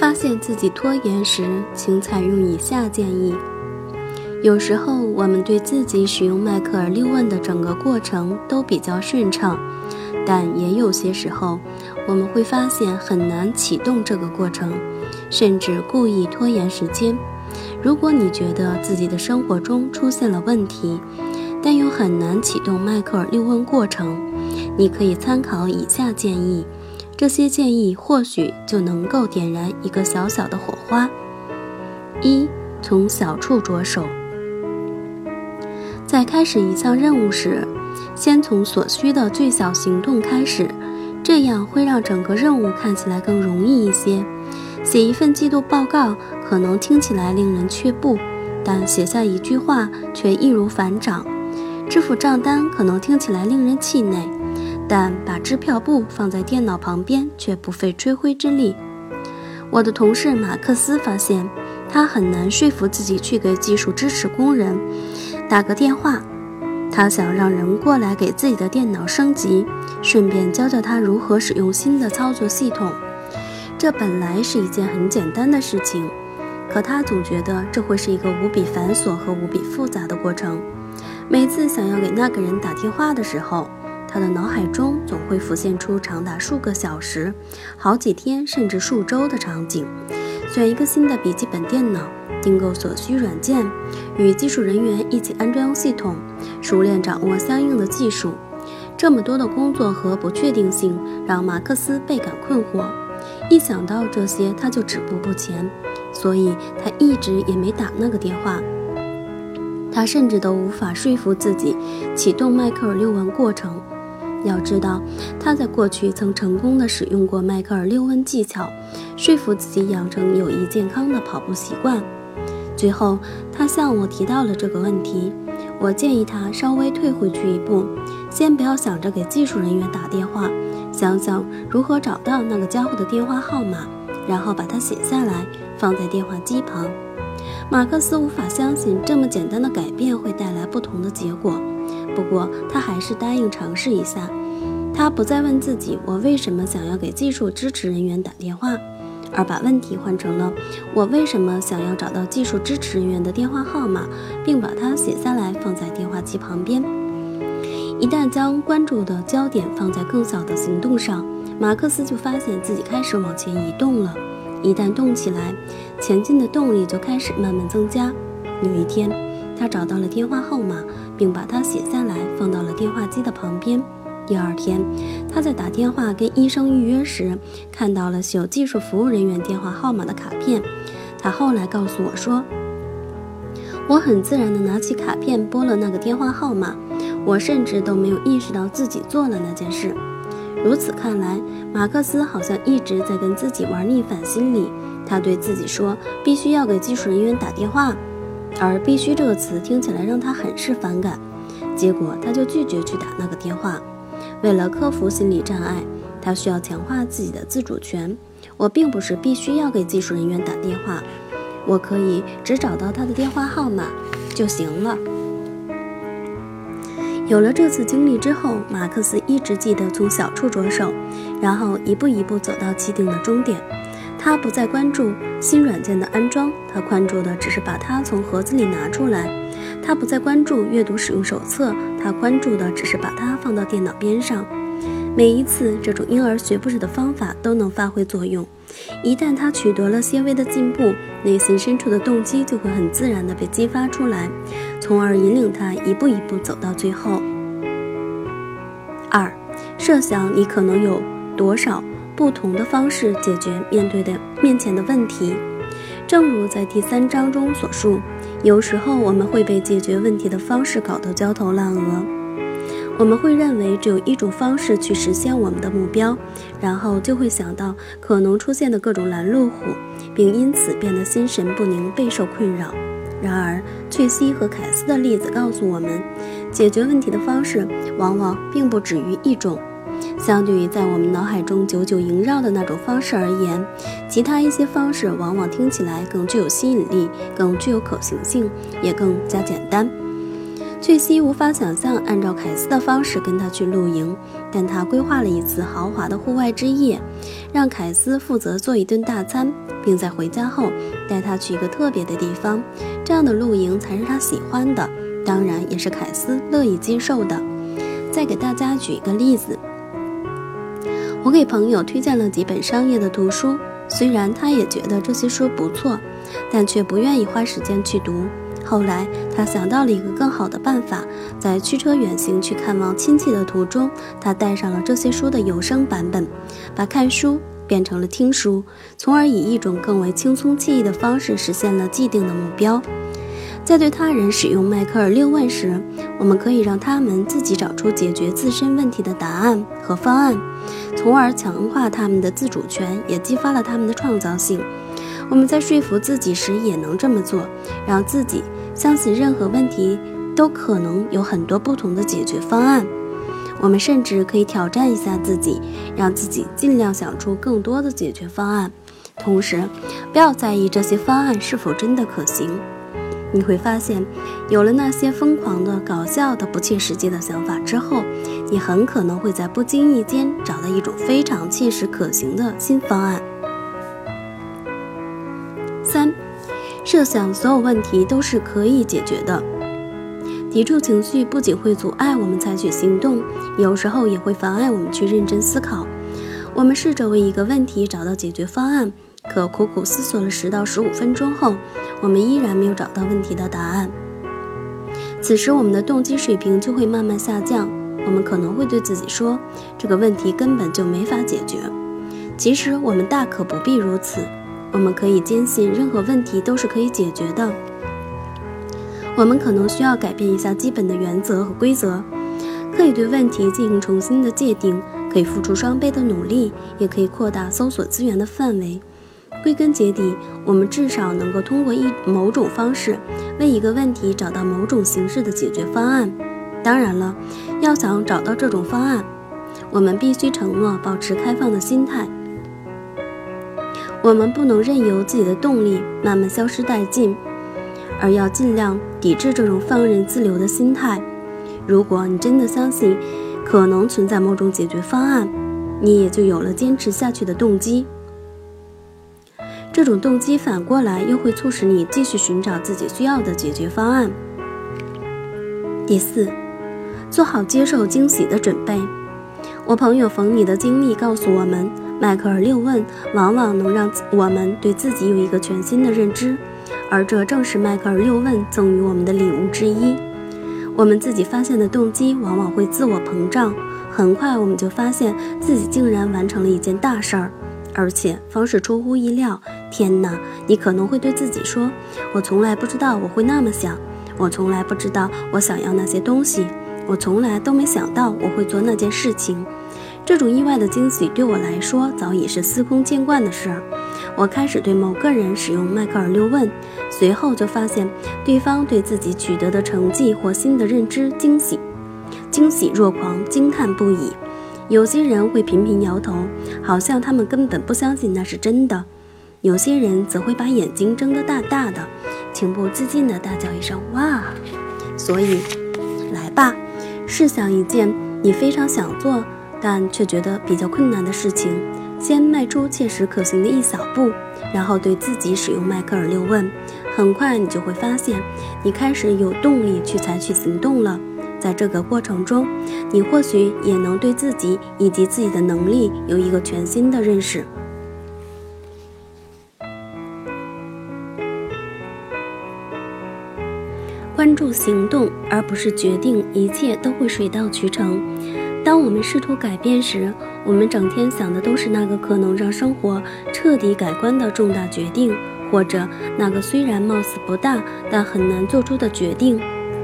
发现自己拖延时，请采用以下建议。有时候，我们对自己使用迈克尔六问的整个过程都比较顺畅，但也有些时候，我们会发现很难启动这个过程，甚至故意拖延时间。如果你觉得自己的生活中出现了问题，但又很难启动迈克尔六问过程，你可以参考以下建议。这些建议或许就能够点燃一个小小的火花。一，从小处着手。在开始一项任务时，先从所需的最小行动开始，这样会让整个任务看起来更容易一些。写一份季度报告可能听起来令人却步，但写下一句话却易如反掌。支付账单可能听起来令人气馁，但把支票簿放在电脑旁边却不费吹灰之力。我的同事马克思发现，他很难说服自己去给技术支持工人。打个电话，他想让人过来给自己的电脑升级，顺便教教他如何使用新的操作系统。这本来是一件很简单的事情，可他总觉得这会是一个无比繁琐和无比复杂的过程。每次想要给那个人打电话的时候，他的脑海中总会浮现出长达数个小时、好几天甚至数周的场景。选一个新的笔记本电脑。订购所需软件，与技术人员一起安装系统，熟练掌握相应的技术。这么多的工作和不确定性让马克思倍感困惑。一想到这些，他就止步不前，所以他一直也没打那个电话。他甚至都无法说服自己启动迈克尔六问过程。要知道，他在过去曾成功的使用过迈克尔六问技巧，说服自己养成有益健康的跑步习惯。最后，他向我提到了这个问题。我建议他稍微退回去一步，先不要想着给技术人员打电话，想想如何找到那个家伙的电话号码，然后把它写下来，放在电话机旁。马克思无法相信这么简单的改变会带来不同的结果，不过他还是答应尝试一下。他不再问自己我为什么想要给技术支持人员打电话。而把问题换成了我为什么想要找到技术支持人员的电话号码，并把它写下来放在电话机旁边。一旦将关注的焦点放在更小的行动上，马克思就发现自己开始往前移动了。一旦动起来，前进的动力就开始慢慢增加。有一天，他找到了电话号码，并把它写下来放到了电话机的旁边。第二天，他在打电话跟医生预约时，看到了有技术服务人员电话号码的卡片。他后来告诉我说：“我很自然地拿起卡片拨了那个电话号码，我甚至都没有意识到自己做了那件事。”如此看来，马克思好像一直在跟自己玩逆反心理。他对自己说：“必须要给技术人员打电话。”而“必须”这个词听起来让他很是反感，结果他就拒绝去打那个电话。为了克服心理障碍，他需要强化自己的自主权。我并不是必须要给技术人员打电话，我可以只找到他的电话号码就行了。有了这次经历之后，马克思一直记得从小处着手，然后一步一步走到既定的终点。他不再关注新软件的安装，他关注的只是把它从盒子里拿出来。他不再关注阅读使用手册，他关注的只是把它放到电脑边上。每一次，这种婴儿学步式的方法都能发挥作用。一旦他取得了些微的进步，内心深处的动机就会很自然地被激发出来，从而引领他一步一步走到最后。二，设想你可能有多少不同的方式解决面对的面前的问题。正如在第三章中所述。有时候我们会被解决问题的方式搞得焦头烂额，我们会认为只有一种方式去实现我们的目标，然后就会想到可能出现的各种拦路虎，并因此变得心神不宁、备受困扰。然而，翠西和凯斯的例子告诉我们，解决问题的方式往往并不止于一种。相对于在我们脑海中久久萦绕的那种方式而言，其他一些方式往往听起来更具有吸引力，更具有可行性，也更加简单。翠西无法想象按照凯斯的方式跟他去露营，但他规划了一次豪华的户外之夜，让凯斯负责做一顿大餐，并在回家后带他去一个特别的地方。这样的露营才是他喜欢的，当然也是凯斯乐意接受的。再给大家举一个例子，我给朋友推荐了几本商业的图书，虽然他也觉得这些书不错，但却不愿意花时间去读。后来，他想到了一个更好的办法，在驱车远行去看望亲戚的途中，他带上了这些书的有声版本，把看书变成了听书，从而以一种更为轻松惬意的方式实现了既定的目标。在对他人使用迈克尔六问时，我们可以让他们自己找出解决自身问题的答案和方案，从而强化他们的自主权，也激发了他们的创造性。我们在说服自己时也能这么做，让自己。相信任何问题都可能有很多不同的解决方案。我们甚至可以挑战一下自己，让自己尽量想出更多的解决方案。同时，不要在意这些方案是否真的可行。你会发现，有了那些疯狂的、搞笑的、不切实际的想法之后，你很可能会在不经意间找到一种非常切实可行的新方案。三。设想所有问题都是可以解决的。抵触情绪不仅会阻碍我们采取行动，有时候也会妨碍我们去认真思考。我们试着为一个问题找到解决方案，可苦苦思索了十到十五分钟后，我们依然没有找到问题的答案。此时，我们的动机水平就会慢慢下降。我们可能会对自己说：“这个问题根本就没法解决。”其实，我们大可不必如此。我们可以坚信任何问题都是可以解决的。我们可能需要改变一下基本的原则和规则，可以对问题进行重新的界定，可以付出双倍的努力，也可以扩大搜索资源的范围。归根结底，我们至少能够通过一某种方式为一个问题找到某种形式的解决方案。当然了，要想找到这种方案，我们必须承诺保持开放的心态。我们不能任由自己的动力慢慢消失殆尽，而要尽量抵制这种放任自流的心态。如果你真的相信可能存在某种解决方案，你也就有了坚持下去的动机。这种动机反过来又会促使你继续寻找自己需要的解决方案。第四，做好接受惊喜的准备。我朋友冯妮的经历告诉我们。迈克尔六问往往能让我们对自己有一个全新的认知，而这正是迈克尔六问赠予我们的礼物之一。我们自己发现的动机往往会自我膨胀，很快我们就发现自己竟然完成了一件大事儿，而且方式出乎意料。天哪！你可能会对自己说：“我从来不知道我会那么想，我从来不知道我想要那些东西，我从来都没想到我会做那件事情。”这种意外的惊喜对我来说早已是司空见惯的事儿。我开始对某个人使用迈克尔六问，随后就发现对方对自己取得的成绩或新的认知惊喜，惊喜若狂，惊叹不已。有些人会频频摇头，好像他们根本不相信那是真的；有些人则会把眼睛睁得大大的，情不自禁地大叫一声“哇”。所以，来吧，试想一件你非常想做。但却觉得比较困难的事情，先迈出切实可行的一小步，然后对自己使用迈克尔六问，很快你就会发现，你开始有动力去采取行动了。在这个过程中，你或许也能对自己以及自己的能力有一个全新的认识。关注行动，而不是决定，一切都会水到渠成。当我们试图改变时，我们整天想的都是那个可能让生活彻底改观的重大决定，或者那个虽然貌似不大但很难做出的决定。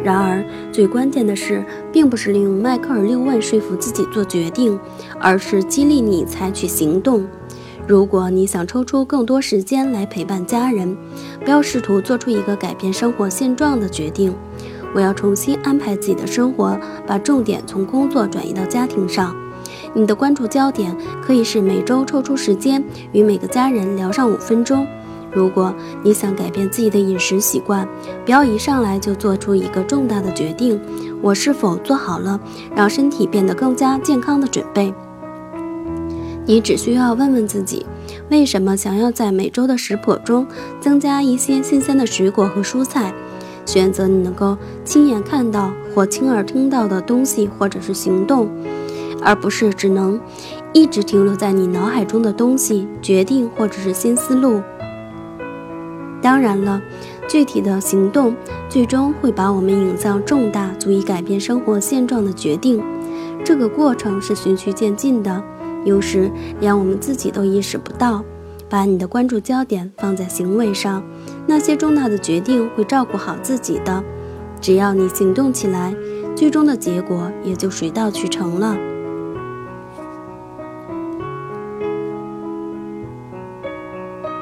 然而，最关键的是，并不是利用迈克尔六问说服自己做决定，而是激励你采取行动。如果你想抽出更多时间来陪伴家人，不要试图做出一个改变生活现状的决定。我要重新安排自己的生活，把重点从工作转移到家庭上。你的关注焦点可以是每周抽出时间与每个家人聊上五分钟。如果你想改变自己的饮食习惯，不要一上来就做出一个重大的决定。我是否做好了让身体变得更加健康的准备？你只需要问问自己，为什么想要在每周的食谱中增加一些新鲜的水果和蔬菜？选择你能够亲眼看到或亲耳听到的东西，或者是行动，而不是只能一直停留在你脑海中的东西、决定或者是新思路。当然了，具体的行动最终会把我们引向重大、足以改变生活现状的决定。这个过程是循序渐进的，有时连我们自己都意识不到。把你的关注焦点放在行为上，那些重大的决定会照顾好自己的。只要你行动起来，最终的结果也就水到渠成了。